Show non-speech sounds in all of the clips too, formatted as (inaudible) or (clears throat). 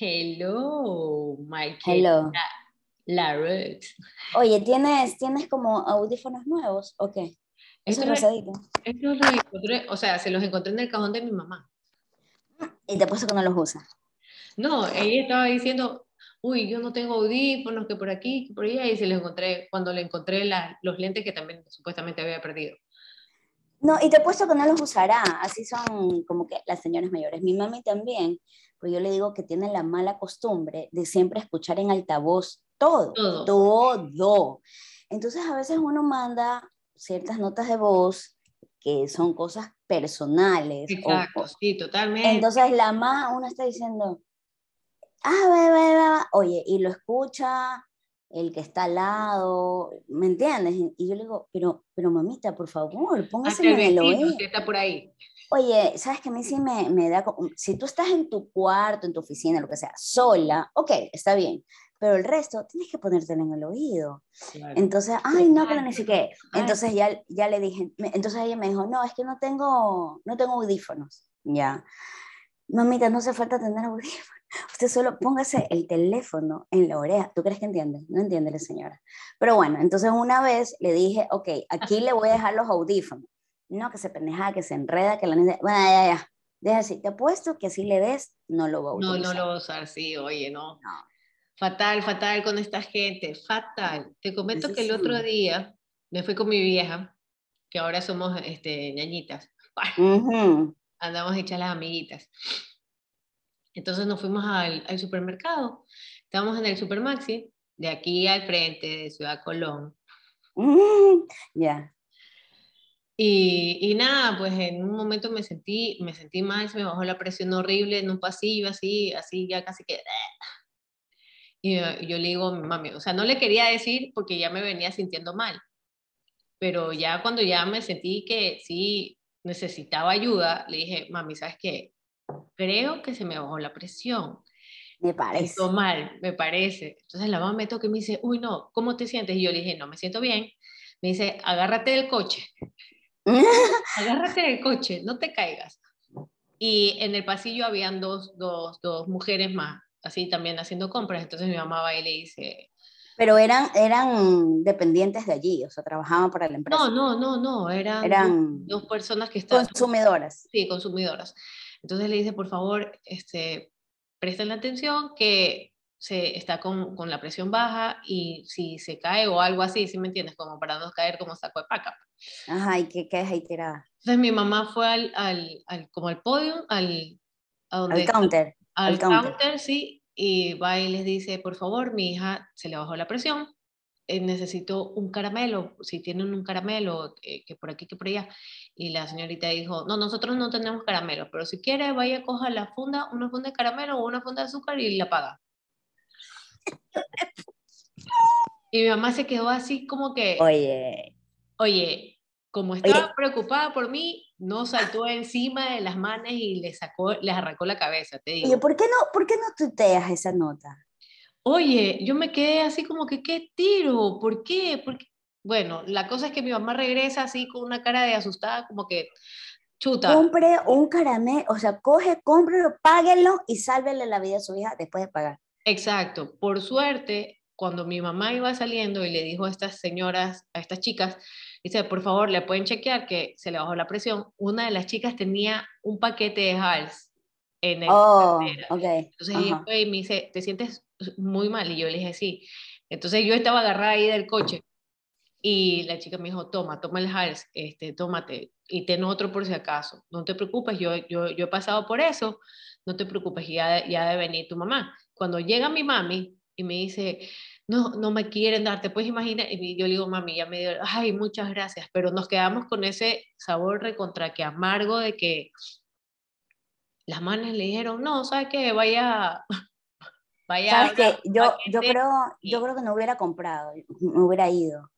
Hello, my Hello. La Ruth. Oye, ¿tienes, ¿tienes como audífonos nuevos o qué? Eso es rosadito. Estos los encontré, o sea, se los encontré en el cajón de mi mamá. Y te puesto que no los usas. No, ella estaba diciendo, uy, yo no tengo audífonos, que por aquí, que por allá, y se los encontré, cuando le encontré la- los lentes que también supuestamente había perdido. No, y te he puesto que no los usará. Así son como que las señoras mayores. Mi mami también, pues yo le digo que tiene la mala costumbre de siempre escuchar en altavoz todo, Todo. todo. Entonces a veces uno manda ciertas notas de voz que son cosas personales. Exacto, o- sí, totalmente. entonces la más, uno está diciendo, ah, va, va, va", oye, y lo escucha el que está al lado, ¿me entiendes? Y- yo le digo, pero, pero mamita, por favor, póngase en el oído. que está por ahí. Oye, ¿sabes que a mí sí me, me da... Si tú estás en tu cuarto, en tu oficina, lo que sea, sola, ok, está bien. Pero el resto, tienes que ponértelo en el oído. Claro. Entonces, ay, no, ay. Entonces ya, ya le dije, entonces ella me dijo, no, es que no tengo, no tengo audífonos. Ya. Mamita, no hace falta tener audífonos. Usted solo póngase el teléfono en la oreja. ¿Tú crees que entiende? No entiende la señora. Pero bueno, entonces una vez le dije, ok, aquí le voy a dejar los audífonos. No, que se pendeja, que se enreda, que la niña... Bueno, ya, ya. Deja así. Te apuesto que así le des, no lo va a No, utilizar. no lo voy a usar, sí, oye, no. No. Fatal, fatal con esta gente, fatal. Te comento que el sí. otro día me fui con mi vieja, que ahora somos este, ñañitas. Ujú. (laughs) andamos hechas las amiguitas. Entonces nos fuimos al, al supermercado. Estábamos en el Supermaxi, de aquí al frente de Ciudad Colón. Ujú. Ya. Y, y nada, pues en un momento me sentí, me sentí mal, se me bajó la presión horrible en un pasillo, así, así, ya casi que... (laughs) Y yo, yo le digo mami, o sea, no le quería decir porque ya me venía sintiendo mal, pero ya cuando ya me sentí que sí necesitaba ayuda, le dije, mami, ¿sabes qué? Creo que se me bajó la presión. Me Me parece. siento mal, me parece. Entonces la mamá me toca y me dice, uy, no, ¿cómo te sientes? Y yo le dije, no, me siento bien. Me dice, agárrate del coche, (laughs) agárrate del coche, no te caigas. Y en el pasillo habían dos, dos, dos mujeres más, así también haciendo compras. Entonces mi mamá va y le dice, Pero eran, eran dependientes de allí, o sea, trabajaban para la empresa. no, no, no, no, eran, Eran dos, dos personas que estaban, consumidoras. sí, consumidoras. Entonces le dice, por favor, este, presten la atención que se está con, con la presión baja y si se cae o algo así, ¿sí me entiendes? Como para no caer como saco de paca. Ajá, y que quedas ahí tirada. Entonces mi mamá fue al, al, al- como al podio, al, a donde Al counter. al al counter. counter, sí, y va y les dice, por favor, mi hija se le bajó la presión, eh, necesito un caramelo, si tienen un caramelo, eh, que por aquí, que por allá. Y la señorita dijo, no, nosotros no tenemos caramelo, pero si quiere, vaya, coja la funda, una funda de caramelo o una funda de azúcar y la paga. Y mi mamá se quedó así como que, Oye, oye, como estaba preocupada por mí, no saltó encima de las manes y le sacó, les arrancó la cabeza, te digo. oye, ¿por qué no, por qué no tuteas esa nota? Oye, yo me quedé así como que, ¿qué tiro? ¿Por qué? Porque, bueno, la cosa es que mi mamá regresa así con una cara de asustada, como que, chuta, Compre un caramelo, o sea, coge, cómprelo, páguenlo y sálvele la vida a su hija después de pagar. Exacto. Por suerte, cuando mi mamá iba saliendo y le dijo a estas señoras, a estas chicas, dice, por favor, le pueden chequear que se le bajó la presión. Una de las chicas tenía un paquete de Hals en el Oh, cartera. ok. Entonces ajá. fue y me dice, ¿te sientes muy mal? Y yo le dije, sí. Entonces yo estaba agarrada ahí del coche y la chica me dijo, toma, toma el Hals, este, tómate y ten otro por si acaso. No te preocupes, yo, yo, yo he pasado por eso, no te preocupes, ya, ya debe venir tu mamá. Cuando llega mi mami y me dice, no, no me quieren dar, te puedes imaginar, y yo le digo, mami, ya me dio, ay, muchas gracias, pero nos quedamos con ese sabor recontra que amargo de que las manes le dijeron, no, ¿sabes qué? Vaya, (laughs) vaya. ¿Sabes qué? Yo, yo, paquete". creo, y- yo creo que no hubiera comprado, me hubiera ido.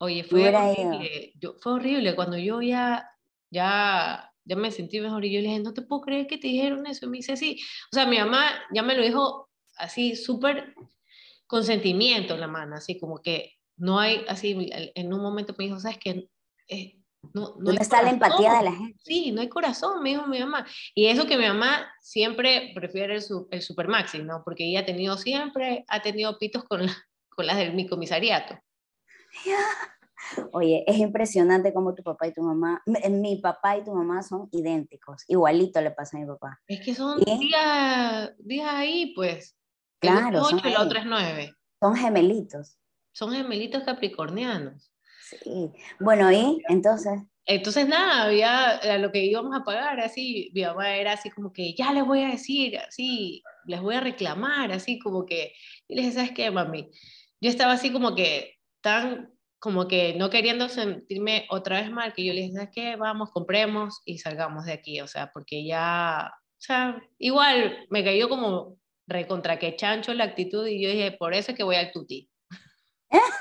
Oye, fue horrible, yo, fue horrible, cuando yo ya, ya, ya me sentí mejor y yo le dije, no te puedo creer que te dijeron eso, y me dice, sí, o sea, mi mamá ya me lo dijo así, súper con sentimiento la mano, así como que no hay, así, en un momento me dijo, ¿sabes qué? Eh, No, no ¿Dónde está la empatía de la gente? Sí, no hay corazón, me dijo mi mamá. Y eso que mi mamá siempre prefiere el, el Super Maxi, ¿no? Porque ella ha tenido siempre, ha tenido pitos con, con las del mi comisariato. (laughs) Oye, es impresionante cómo tu papá y tu mamá, mi papá y tu mamá son idénticos, igualito le pasa a mi papá. Es que son días, días ahí, pues. Claro. Ocho y el otro es nueve. Son gemelitos. Son gemelitos capricornianos. Sí. Bueno, ¿y entonces? Entonces, nada, había lo que íbamos a pagar, así, mi mamá era así como que, ya les voy a decir, así, les voy a reclamar, así como que, y les dije, ¿sabes qué, mami? Yo estaba así como que tan como que no queriendo sentirme otra vez mal, que yo les dije, ¿qué? Vamos, compremos y salgamos de aquí, o sea, porque ya, o sea, igual me cayó como recontra que chancho la actitud y yo dije, por eso es que voy al tuti. (laughs)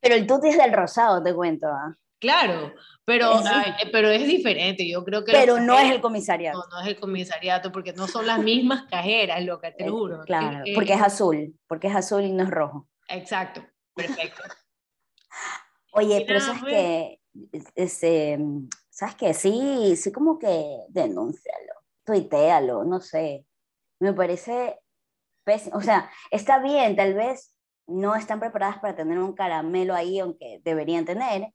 pero el tuti es del rosado, te cuento. ¿ah? Claro, pero es, pero es diferente, yo creo que... Pero no es el comisariato. No, no es el comisariato, porque no son las mismas cajeras, lo que te eh, juro. Claro, porque es azul, porque es azul y no es rojo. Exacto. Perfecto. (laughs) Oye, pero sabes que, este, sabes que sí, sí como que denúncialo, tuitealo, no sé. Me parece pésimo. O sea, está bien, tal vez no están preparadas para tener un caramelo ahí, aunque deberían tener.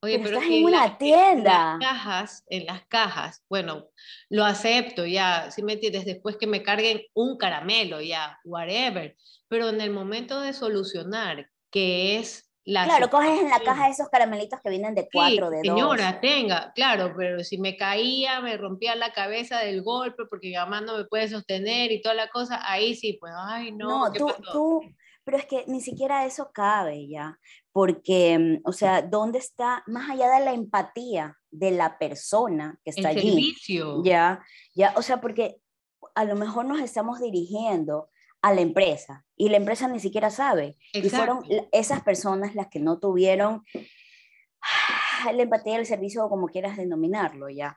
Oye, pero, estás en una tienda. En las cajas, en las cajas, bueno, lo acepto ya, si me entiendes, después que me carguen un caramelo ya, whatever pero en el momento de solucionar, que es la... Claro, coges en la caja esos caramelitos que vienen de cuatro, de dos. Señora, tenga, claro, pero si me caía, me rompía la cabeza del golpe porque mi mamá no me puede sostener y toda la cosa, ahí sí, pues, ay, no. No, tú, tú, pero es que ni siquiera eso cabe ya, porque, mm, o sea, ¿dónde está, más allá de la empatía de la persona que está El allí? Servicio. Ya, ya, o sea, porque a lo mejor nos estamos dirigiendo a la empresa y la empresa ni siquiera sabe. Y fueron esas personas las que no tuvieron la empatía del servicio o como quieras denominarlo ya.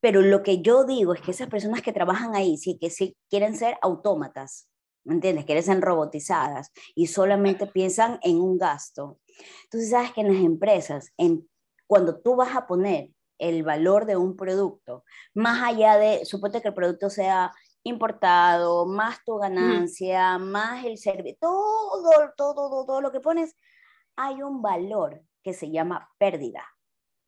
Pero lo que yo digo es que esas personas que trabajan ahí, sí, que sí quieren ser autómatas, ¿me entiendes? Quieren ser robotizadas y solamente piensan en un gasto. Entonces, sabes que en las empresas, en, cuando tú vas a poner el valor de un producto, más allá de, suponte que el producto sea importado, más tu ganancia, más el servicio, todo, todo, todo, todo lo que pones, hay un valor que se llama pérdida.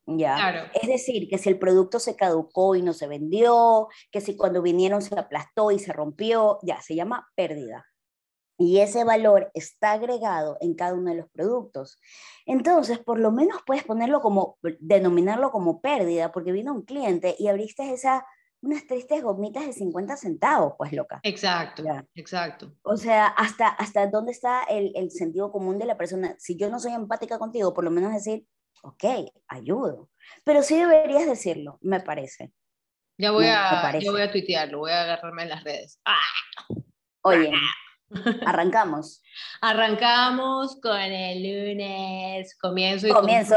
¿ya? Es decir, que si el producto se caducó y no se vendió, que si cuando vinieron se aplastó y se rompió, ya, se llama pérdida. Y ese valor está agregado en cada uno de los productos. Entonces, por lo menos puedes ponerlo como, denominarlo como pérdida, porque vino un cliente y abriste esa unas tristes gomitas de 50 centavos, pues loca. Exacto, exacto. O sea, hasta, hasta dónde está el, el, sentido común de la persona. Si yo no soy empática contigo, por lo menos decir, ok, ayudo. Pero sí deberías decirlo, me parece. Ya voy, a, ya voy a tuitearlo, voy a agarrarme en las redes. ¡Ah! Oye, arrancamos. (laughs) arrancamos con el lunes, comienzo y comienzo.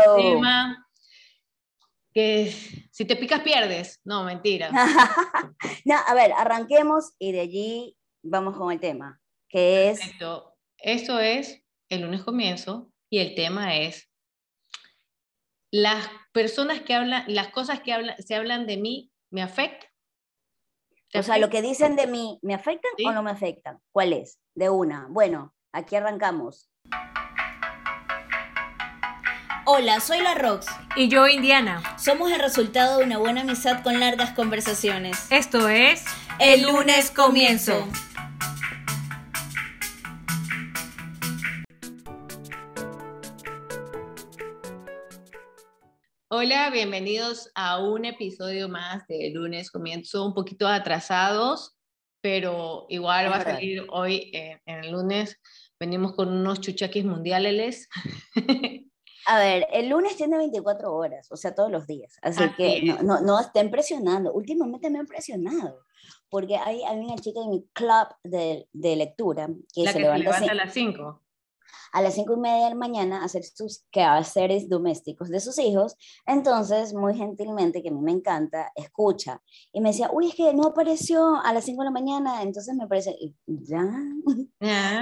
Que si te picas pierdes. No, mentira. (laughs) no, a ver, arranquemos y de allí vamos con el tema, que es... Perfecto. Esto es el lunes comienzo y el tema es las personas que hablan, las cosas que hablan, se hablan de mí, ¿me afectan? O sea, lo que dicen de mí, ¿me afectan o no me afectan? ¿Cuál es? De una. Bueno, aquí arrancamos. Hola, soy la Rox. Y yo, Indiana. Somos el resultado de una buena amistad con largas conversaciones. Esto es. El lunes comienzo. Hola, bienvenidos a un episodio más de lunes comienzo, un poquito atrasados, pero igual va a salir hoy eh, en el lunes. Venimos con unos chuchaquis mundiales. (laughs) A ver, el lunes tiene 24 horas, o sea, todos los días. Así que no, no, no estén presionando. Últimamente me han presionado, porque hay, hay una chica en mi club de, de lectura que se, levanta, a las 5. A las cinco y media de la mañana a hacer sus quehaceres domésticos de sus hijos. Entonces, muy gentilmente, que a mí me encanta, escucha. Y me decía, uy, es que no apareció a las cinco de la mañana. Entonces me parece, ya.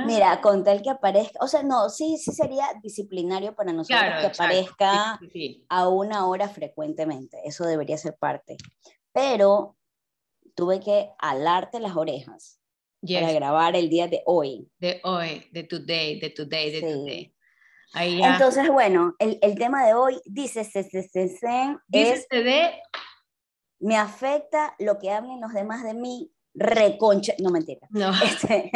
Mira, con tal que aparezca, o sea, no, sí, sí sería disciplinario para nosotros que aparezca a una hora frecuentemente. Eso debería ser parte. Pero tuve que alarte las orejas para grabar el día de hoy. De hoy, de today, de today, de today. Entonces, bueno, el, el, tema de hoy dice, se, se, se, se es, de... Me afecta lo que hablen los demás de mí, reconcha, no mentira. No. (laughs) Este,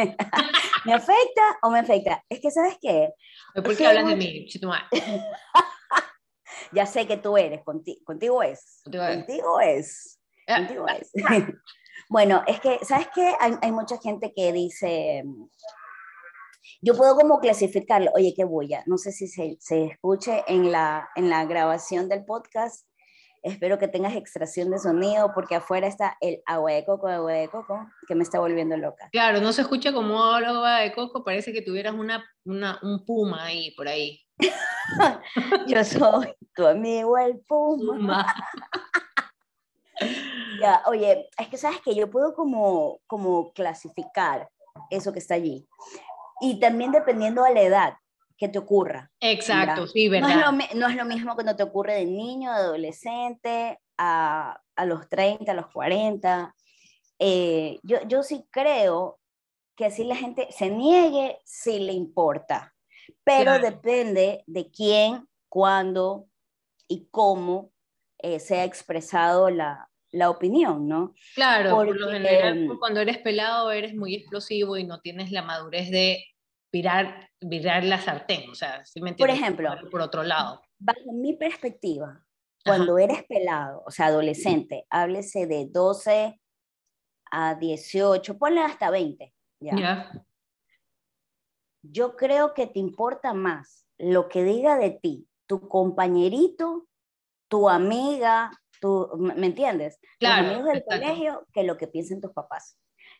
¿Me afecta o me afecta? Es que, ¿sabes qué? ¿Por qué hablas de mí, (laughs) ya sé que tú eres, contigo, contigo es. Contigo es. Contigo es. (laughs) Bueno, es que, ¿sabes qué? Hay, mucha gente que dice, yo puedo como clasificarlo, oye, qué bulla, no sé si se, se, escuche en la, en la grabación del podcast, espero que tengas extracción de sonido, porque afuera está el agua de coco, agua de coco, que me está volviendo loca. Claro, no se escucha como agua de coco, parece que tuvieras una, una un puma ahí, por ahí. (laughs) yo soy tu amigo el puma. (laughs) Ya, oye, es que sabes que yo puedo como, como clasificar eso que está allí. Y también dependiendo de la edad que te ocurra. Exacto, sí, ¿verdad? No es, lo, no es, lo, mismo cuando te ocurre de niño, de adolescente, a, a los 30, a los 40. Eh, yo, yo sí creo que así la gente se niegue si le importa, pero depende de quién, cuándo y cómo eh, se ha expresado la, la opinión, ¿no? Claro, por lo general mm, cuando eres pelado eres muy explosivo y no tienes la madurez de virar, virar la sartén, o sea, si me Por ejemplo, por otro lado. Bajo mi perspectiva, cuando eres pelado, o sea, adolescente, háblese de 12 a 18, ponle hasta 20, ¿ya? Yo creo que te importa más lo que diga de ti tu compañerito, tu amiga, tú, ¿me entiendes? Claro, Los amigos del colegio que lo que piensen tus papás.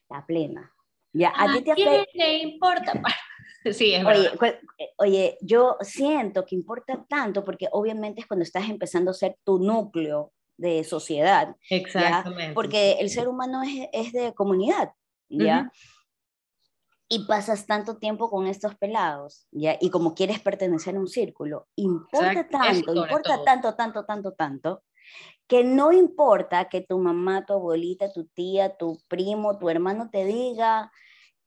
La plena. Ya, a, ti te quién le importa? (laughs) sí, es oye, eh, oye, yo siento que importa tanto porque obviamente es cuando estás empezando a ser tu núcleo de sociedad. Exactamente. Porque el ser humano es, es de comunidad, ¿ya? Y pasas tanto tiempo con estos pelados, ¿ya? Y como quieres pertenecer a un círculo, importa tanto, importa tanto, tanto, tanto, tanto, que no importa que tu mamá, tu abuelita, tu tía, tu primo, tu hermano te diga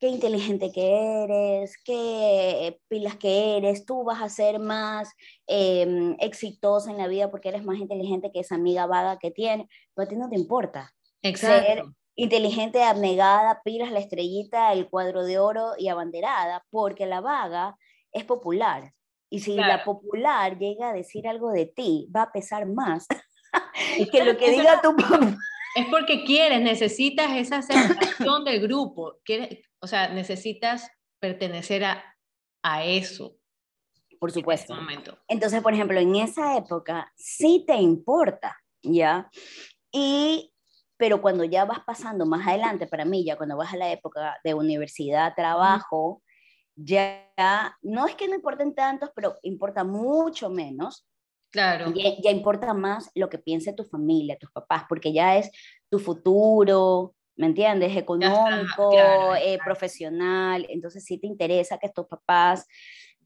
qué inteligente que eres, qué pilas que eres, tú vas a ser más em, exitosa en la vida porque eres más inteligente que esa amiga vaga que tiene, pero a ti no te importa. Exacto. Ser inteligente, abnegada, pilas, la estrellita, el cuadro de oro y abanderada, porque la vaga es popular. Y si la popular llega a decir algo de ti, va a pesar más que lo que diga tu papá. Es porque quieres, necesitas esa aceptación del grupo, quieres, o sea, necesitas pertenecer a, a eso. Por supuesto. Entonces, por ejemplo, en esa época sí te importa, ¿ya? Y, pero cuando ya vas pasando más adelante, para mí, ya cuando vas a la época de universidad, trabajo, ya no es que no importen tantos, pero importa mucho menos Claro. Ya, importa más lo que piense tu familia, tus papás, porque ya es tu futuro, ¿me entiendes? Económico, eh, profesional. Entonces sí te interesa que tus papás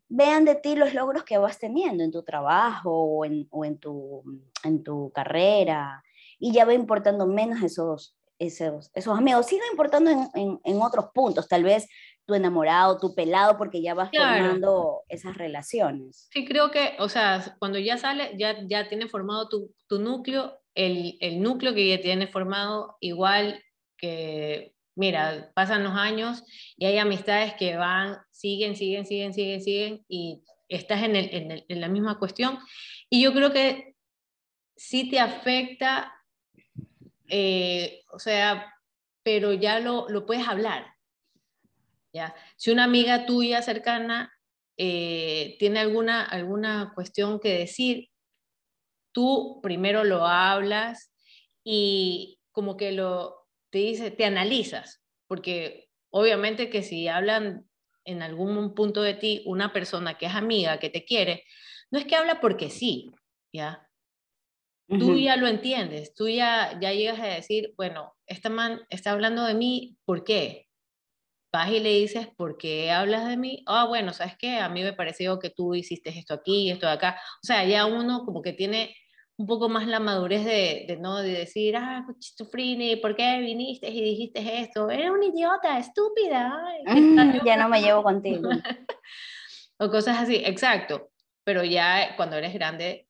vean de ti los logros que vas teniendo en tu trabajo o en, o en, tu, en tu carrera. Y ya va importando menos esos, esos, esos amigos. Sigue importando en, en, en otros puntos, tal vez tu enamorado, tu pelado, porque ya vas formando esas relaciones. Sí, creo que, o sea, cuando ya sale, ya, ya tiene formado tu, tu núcleo, el, el, núcleo que ya tiene formado, igual que, mira, pasan los años y hay amistades que van, siguen, siguen, siguen, siguen, siguen, y estás en, el, en, el, en la misma cuestión. Y yo creo que sí te afecta, eh, o sea, pero ya lo, lo puedes hablar si una amiga tuya cercana eh, tiene alguna, alguna cuestión que decir, tú primero lo hablas y como que lo te dice, te analizas, porque obviamente que si hablan en algún punto de ti una persona que es amiga, que te quiere, no es que habla porque sí, ¿ya? Tú ya lo entiendes, tú ya, ya llegas a decir, bueno, esta man está hablando de mí, ¿por qué? Vas y le dices, ¿por qué hablas de mí? Ah, bueno, ¿sabes qué? A mí me pareció que tú hiciste esto aquí, esto de acá. O sea, ya uno como que tiene un poco más la madurez de, de no de decir, ah, Frini, ¿por qué viniste y dijiste esto? Era un idiota, estúpida. (laughs) ya no me llevo contigo. (laughs) o cosas así, exacto. Pero ya cuando eres grande,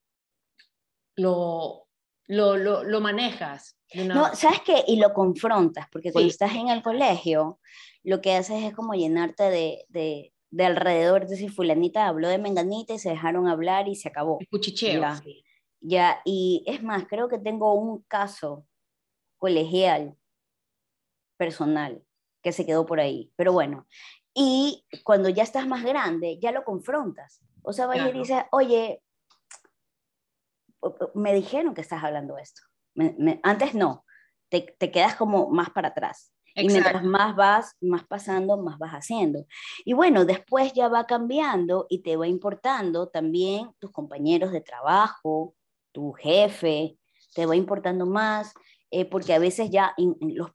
lo, lo, lo, lo manejas. No, ¿sabes qué? Y lo confrontas, porque cuando estás en el colegio, lo que haces es como llenarte de, de, de alrededor, decir, fulanita habló de menganita y se dejaron hablar y se acabó. cuchicheo. Ya, ya, y es más, creo que tengo un caso colegial, personal, que se quedó por ahí, pero bueno. Y cuando ya estás más grande, ya lo confrontas. O sea, vaya y dices, oye, me dijeron que estás hablando esto. Antes no, te, te, quedas como más para atrás. Y mientras más vas, más pasando, más vas haciendo. Y bueno, después ya va cambiando y te va importando también tus compañeros de trabajo, tu jefe, te va importando más, eh, porque a veces ya los,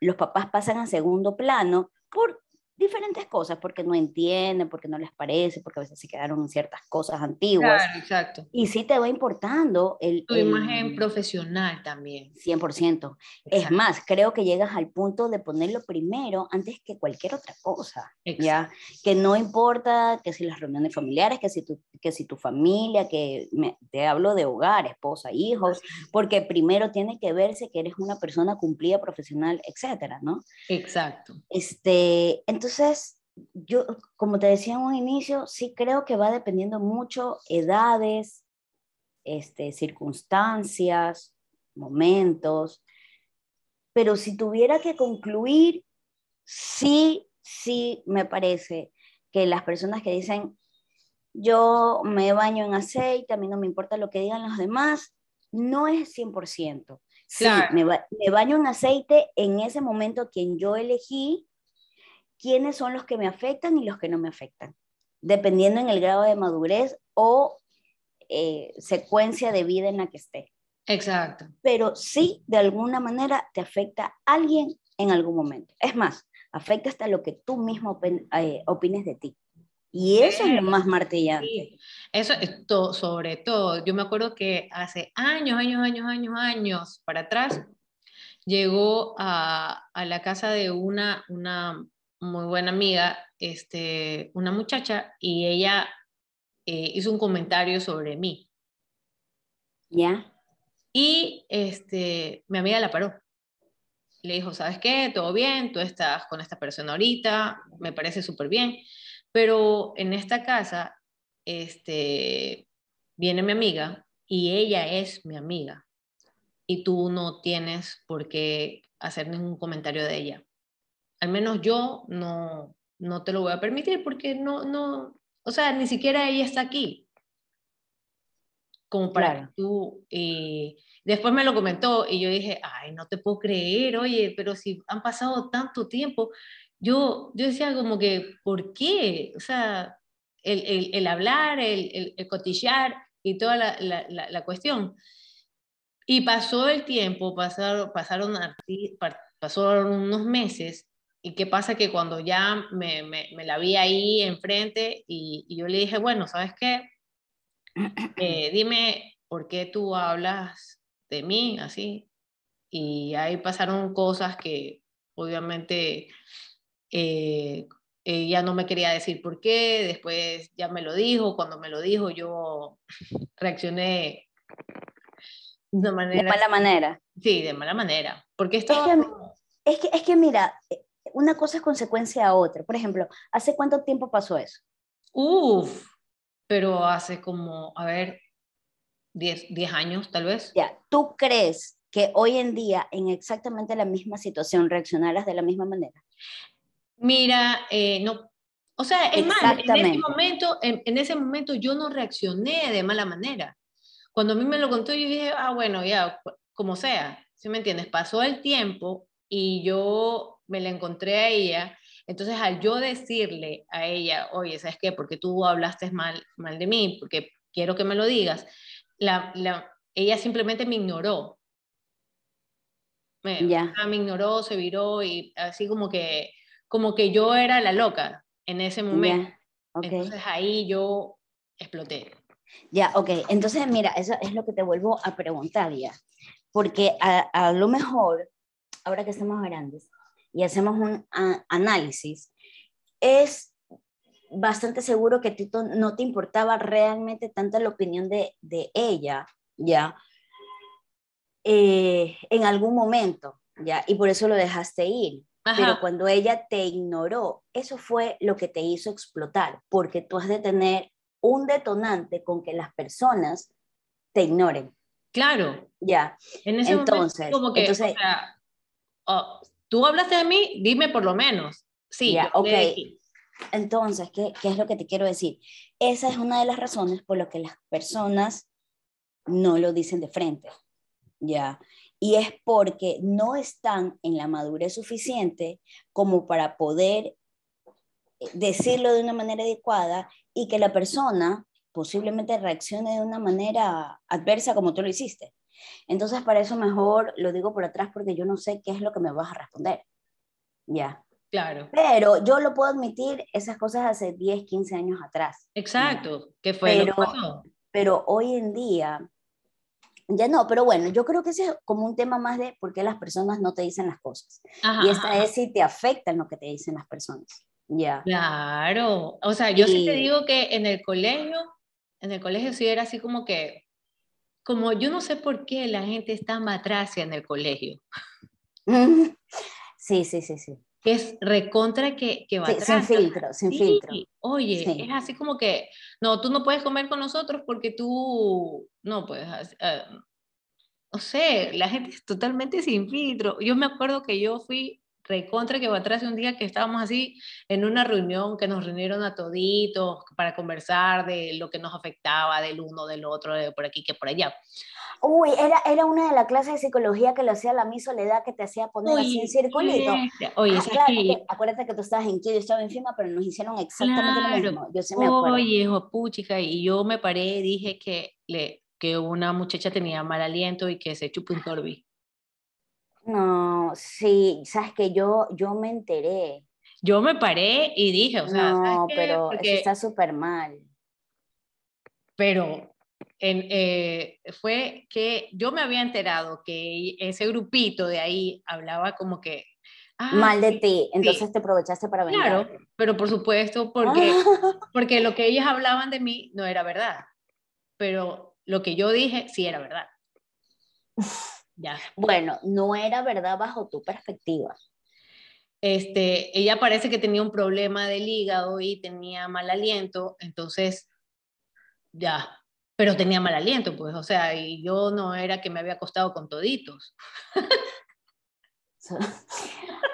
los papás pasan a segundo plano por diferentes cosas, porque no entienden, porque no les parece, porque a veces se quedaron en ciertas cosas antiguas. Claro, exacto. Y sí te va importando el... Tu imagen profesional también. 100%. Es más, creo que llegas al punto de ponerlo primero antes que cualquier otra cosa, ¿ya? Que no importa que si las reuniones familiares, que si tu, que si tu familia, que te hablo de hogar, esposa, hijos, porque primero tiene que verse que eres una persona cumplida profesional, etcétera, ¿no? Exacto. Este, entonces, yo, como te decía en un inicio, sí creo que va dependiendo mucho edades, este, circunstancias, momentos, pero si tuviera que concluir, sí, sí me parece que las personas que dicen, yo me baño en aceite, a mí no me importa lo que digan los demás, no es 100%. Sí, me, me baño en aceite en ese momento quien yo elegí quiénes son los que me afectan y los que no me afectan, dependiendo en el grado de madurez o eh, secuencia de vida en la que esté. Exacto. Pero sí, de alguna manera, te afecta a alguien en algún momento. Es más, afecta hasta lo que tú mismo eh, opines de ti. Y eso es lo más martillante. Eso es todo, sobre todo. Yo me acuerdo que hace años, años, años, años, años para atrás, llegó a, a la casa de una, una muy buena amiga, este, una muchacha, y ella eh, hizo un comentario sobre mí. ¿Ya? Y este, mi amiga la paró. Le dijo, ¿sabes qué? Todo bien, tú estás con esta persona ahorita, me parece súper bien, pero en esta casa este, viene mi amiga y ella es mi amiga y tú no tienes por qué hacer ningún comentario de ella al menos yo no, no te lo voy a permitir porque no, no, o sea, ni siquiera ella está aquí. Como para que tú, eh, después me lo comentó y yo dije, ay, no te puedo creer, oye, pero si han pasado tanto tiempo, yo, yo decía como que, ¿por qué? O sea, el, el, el hablar, el, el, cotillar y toda la, la, la, cuestión. Y pasó el tiempo, pasaron, pasaron, pasaron unos meses ¿Y qué pasa? Que cuando ya me, me, la vi ahí enfrente y, y, yo le dije, bueno, ¿sabes qué? (clears throat) Eh, dime por qué tú hablas de mí así. Y ahí pasaron cosas que obviamente eh, ella no me quería decir por qué, después ya me lo dijo, cuando me lo dijo yo (clears throat) reaccioné de manera... De mala manera. Sí, de mala manera. Porque esto... Es que, es que, es que mira, una cosa es consecuencia a otra. Por ejemplo, ¿hace cuánto tiempo pasó eso? Uf, pero hace como, a ver, 10, años tal vez. Ya, ¿tú crees que hoy en día en exactamente la misma situación reaccionaras de la misma manera? Mira, eh, no, o sea, es más, en ese, momento, en, ese momento yo no reaccioné de mala manera. Cuando a mí me lo contó, yo dije, ah, bueno, ya, como sea, ¿sí me entiendes? Pasó el tiempo y yo me la encontré a ella Entonces, al yo decirle a ella, oye, ¿sabes qué? Porque tú hablaste mal, mal de mí, porque quiero que me lo digas, la, ella simplemente me ignoró. Me, me ignoró, se viró y así como que, como que yo era la loca en ese momento. Entonces ahí yo exploté. Ya, ok. Entonces, mira, eso es lo que te vuelvo a preguntar ya. Porque a, lo mejor, ahora que estamos grandes y hacemos un análisis, es bastante seguro que Tito no te importaba realmente tanta la opinión de, de ella, ¿ya? Eh, en algún momento, ¿ya? Y por eso lo dejaste ir. Pero cuando ella te ignoró, eso fue lo que te hizo explotar, porque tú has de tener un detonante con que las personas te ignoren. Claro. Ya. En ese entonces, momento, como que, entonces, oh, tú hablaste de mí, dime por lo menos. Sí, ya, ok. Entonces, ¿qué, ¿qué es lo que te quiero decir? Esa es una de las razones por las que las personas no lo dicen de frente. Ya. Y es porque no están en la madurez suficiente como para poder eh, decirlo de una manera adecuada y que la persona posiblemente reaccione de una manera adversa como tú lo hiciste. Entonces, para eso mejor lo digo por atrás porque yo no sé qué es lo que me vas a responder. Ya. Claro. Pero yo lo puedo admitir, esas cosas hace 10, 15 años atrás. Exacto, ¿qué fue pero, lo Pero hoy en día, ya no, pero bueno, yo creo que ese es como un tema más de por qué las personas no te dicen las cosas. y esta es si te afecta lo que te dicen las personas. Ya. Claro, o sea, yo sí te digo que en el colegio, en el colegio sí era así como que, como yo no sé por qué la gente está matracia en el colegio. (laughs) Sí, sí, sí, sí. Que es recontra que, que va sí, Sin filtro, sin filtro. Oye, es así como que, no, tú no puedes comer con nosotros porque tú, no puedes, uh, no sé, la gente es totalmente sin filtro. Yo me acuerdo que yo fui recontra que va atrás un día que estábamos así en una reunión que nos reunieron a toditos para conversar de lo que nos afectaba del uno, del otro, de por aquí que por allá. Uy, era, era una de las clases de psicología que lo hacía la mi soledad que te hacía poner así en circulito. Oye, ah, claro, que... acuérdate que tú estabas en yo estaba encima, pero nos hicieron exactamente lo mismo. Yo sí me acuerdo. Oye, puchica, y yo me paré, dije que, le, que una muchacha tenía mal aliento y que se chupó un torbi. No, sí, sabes que yo, yo me enteré. Yo me paré y dije, o sea, no, pero eso está súper mal. Pero en, eh, fue que yo me había enterado que ese grupito de ahí hablaba como que... Ah, mal de ti, entonces te aprovechaste para venir. Claro, pero por supuesto, porque, (laughs) porque lo que ellos hablaban de mí no era verdad, pero lo que yo dije sí era verdad. Ya. Bueno, no era verdad bajo tu perspectiva. Este, ella parece que tenía un problema del hígado y tenía mal aliento, entonces ya, pero tenía mal aliento, pues, o sea, y yo no era que me había acostado con toditos. (laughs)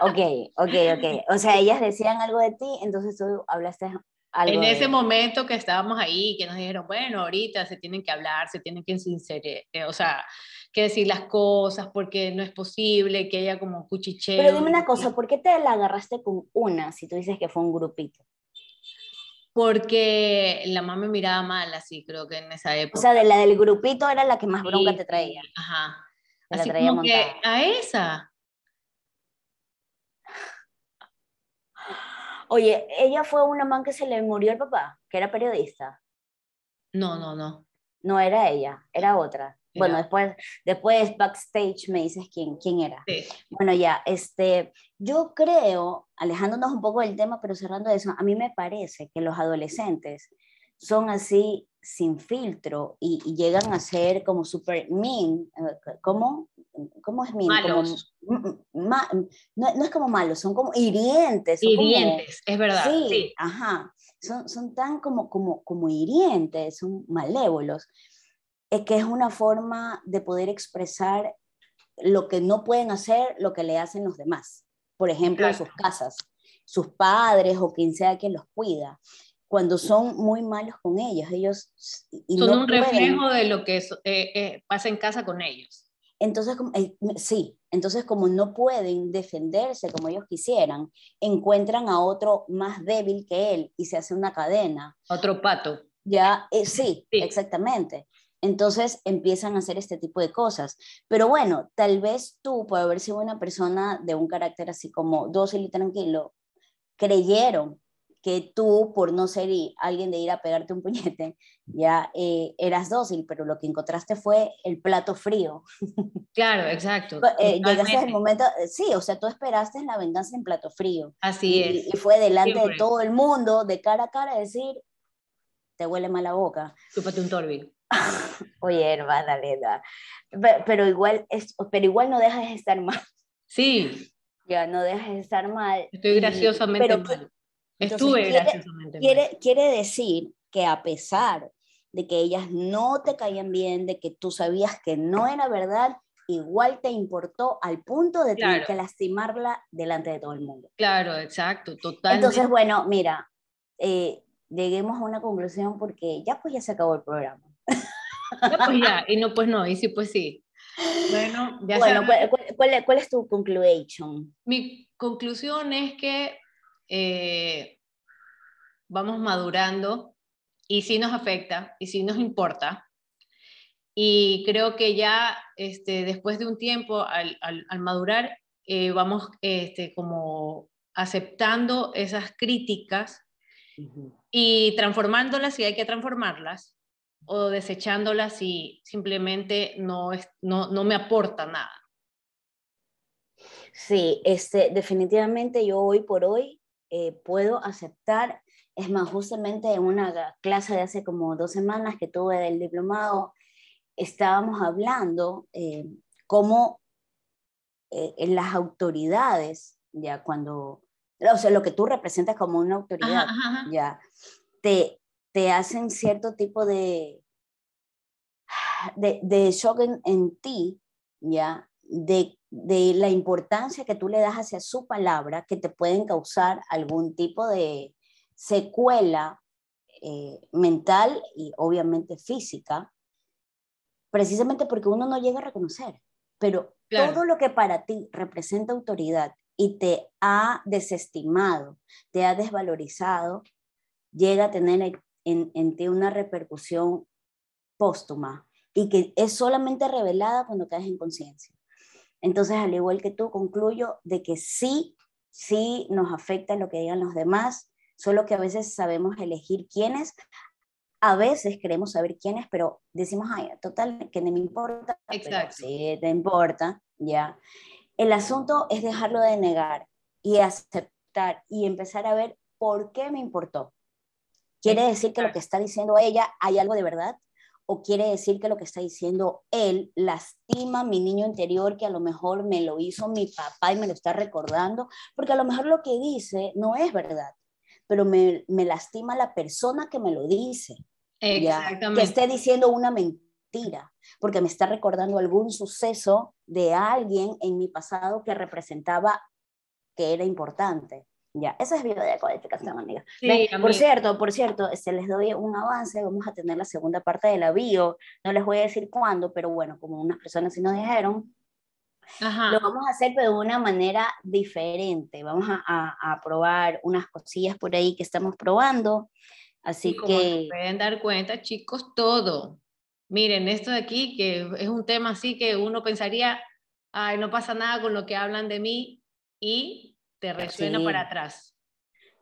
ok, ok, ok. O sea, ellas decían algo de ti, entonces tú hablaste algo. En ese momento que estábamos ahí, que nos dijeron, bueno, ahorita se tienen que hablar, se tienen que sincerar, eh, o sea, que decir las cosas, porque no es posible que haya como cuchicheo. Pero dime una cosa, ¿por qué te la agarraste con una si tú dices que fue un grupito? Porque la mamá me miraba mal, así creo que en esa época. O sea, de la del grupito era la que más bronca te traía. Ajá. así como que a esa. Oye, ella fue una man que se le murió el papá, que era periodista. No, no, no. No era ella, era otra. Bueno, después, después backstage me dices quién, quién era. Bueno, ya, este, yo creo, alejándonos un poco del tema, pero cerrando eso, a mí me parece que los adolescentes son así sin filtro y, llegan a ser como super mean. Eh, ¿Cómo? ¿Cómo es mean? Malos. no, es como malos, son como hirientes. hirientes, es verdad. Sí, ajá. Son, son tan como, como, como hirientes, son malévolos es que es una forma de poder expresar lo que no pueden hacer, lo que le hacen los demás. Por ejemplo, en sus casas, sus padres o quien sea quien los cuida. Cuando son muy malos con ellos, ellos... son un reflejo de lo que eh, eh, pasa en casa con ellos. Entonces, eh, sí, entonces como no pueden defenderse como ellos quisieran, encuentran a otro más débil que él y se hace una cadena. Otro pato. Ya, eh, sí, exactamente. Entonces empiezan a hacer este tipo de cosas. Pero bueno, tal vez tú, por haber sido una persona de un carácter así como dócil y tranquilo, creyeron que tú, por no ser alguien de ir a pegarte un puñete, ya eh, eras dócil, pero lo que encontraste fue el plato frío. (laughs) Claro, exacto. eh, llegaste al momento, sí, o sea, tú esperaste la venganza en plato frío. Así es. Y fue delante de todo el mundo, de cara a cara, decir, te huele mal la boca. Chúpate un torbi. (laughs) Oye, hermana Leda, pero igual, es, pero igual no dejas de estar mal. Sí. Ya, no dejas de estar mal. Estoy graciosamente mal. Estuve quiere, graciosamente quiere, mal. Quiere decir que a pesar de que ellas no te caían bien, de que tú sabías que no era verdad, igual te importó al punto de tener que lastimarla delante de todo el mundo. Claro, exacto, totalmente. Entonces, bueno, mira, eh, lleguemos a una conclusión porque ya pues ya se acabó el programa. Pues ya, y no pues no, y sí pues sí. Bueno, ya bueno ¿cuál, cuál, cuál, es tu conclusion? Mi conclusión es que eh, vamos madurando y sí nos afecta y sí nos importa. Y creo que ya este, después de un tiempo, al, al, al madurar, eh, vamos este, como aceptando esas críticas uh -huh. y transformándolas si hay que transformarlas o desechándolas si simplemente no, es, no, no me aporta nada. Sí, este, definitivamente yo hoy por hoy eh, puedo aceptar, es más, justamente en una clase de hace como dos semanas que tuve del diplomado, estábamos hablando eh, cómo eh, en las autoridades, ya cuando, o sea, lo que tú representas como una autoridad, ajá, ajá. ya, te, te hacen cierto tipo de, de, de shock en, en, ti, ya, de, de, la importancia que tú le das hacia su palabra, que te pueden causar algún tipo de secuela eh, mental y obviamente física, precisamente porque uno no llega a reconocer, pero claro. todo lo que para ti representa autoridad y te ha desestimado, te ha desvalorizado, llega a tener en, en ti una repercusión póstuma y que es solamente revelada cuando caes en conciencia. Entonces, al igual que tú, concluyo de que sí, sí nos afecta lo que digan los demás, solo que a veces sabemos elegir quiénes, a veces queremos saber quiénes, pero decimos, ay, total, que no me importa. Exacto. Sí, te importa, ya. El asunto es dejarlo de negar y aceptar y empezar a ver por qué me importó. ¿Quiere decir que lo que está diciendo ella hay algo de verdad? ¿O quiere decir que lo que está diciendo él lastima mi niño interior que a lo mejor me lo hizo mi papá y me lo está recordando? Porque a lo mejor lo que dice no es verdad, pero me, me lastima la persona que me lo dice. Exactamente. ¿ya? Que esté diciendo una mentira, porque me está recordando algún suceso de alguien en mi pasado que representaba que era importante. Ya, esa es biodecodificación, amiga. Sí, por cierto, por cierto, se les doy un avance, vamos a tener la segunda parte de la bio, no les voy a decir cuándo, pero bueno, como unas personas sí nos dijeron, Ajá. lo vamos a hacer pero de una manera diferente, vamos a, a, a, probar unas cosillas por ahí que estamos probando, así y que... Pueden dar cuenta, chicos, todo. Miren, esto de aquí, que es un tema así que uno pensaría, ay, no pasa nada con lo que hablan de mí, y te resuena sí. para atrás.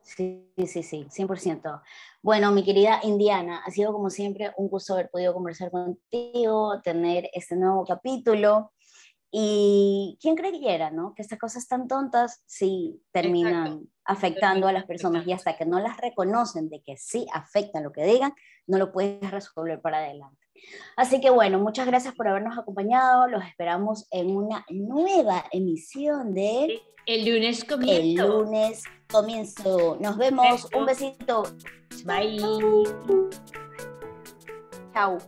Sí, sí, sí, 100%. Bueno, mi querida Indiana, ha sido como siempre un gusto haber podido conversar contigo, tener este nuevo capítulo. Y quién creyera, ¿no? Que estas cosas tan tontas sí terminan Exacto. afectando a las personas Exacto. y hasta que no las reconocen de que sí afectan lo que digan, no lo puedes resolver para adelante. Así que bueno, muchas gracias por habernos acompañado. Los esperamos en una nueva emisión de El lunes comienzo. El lunes comienzo. Nos vemos. Un besito. Bye. Chao.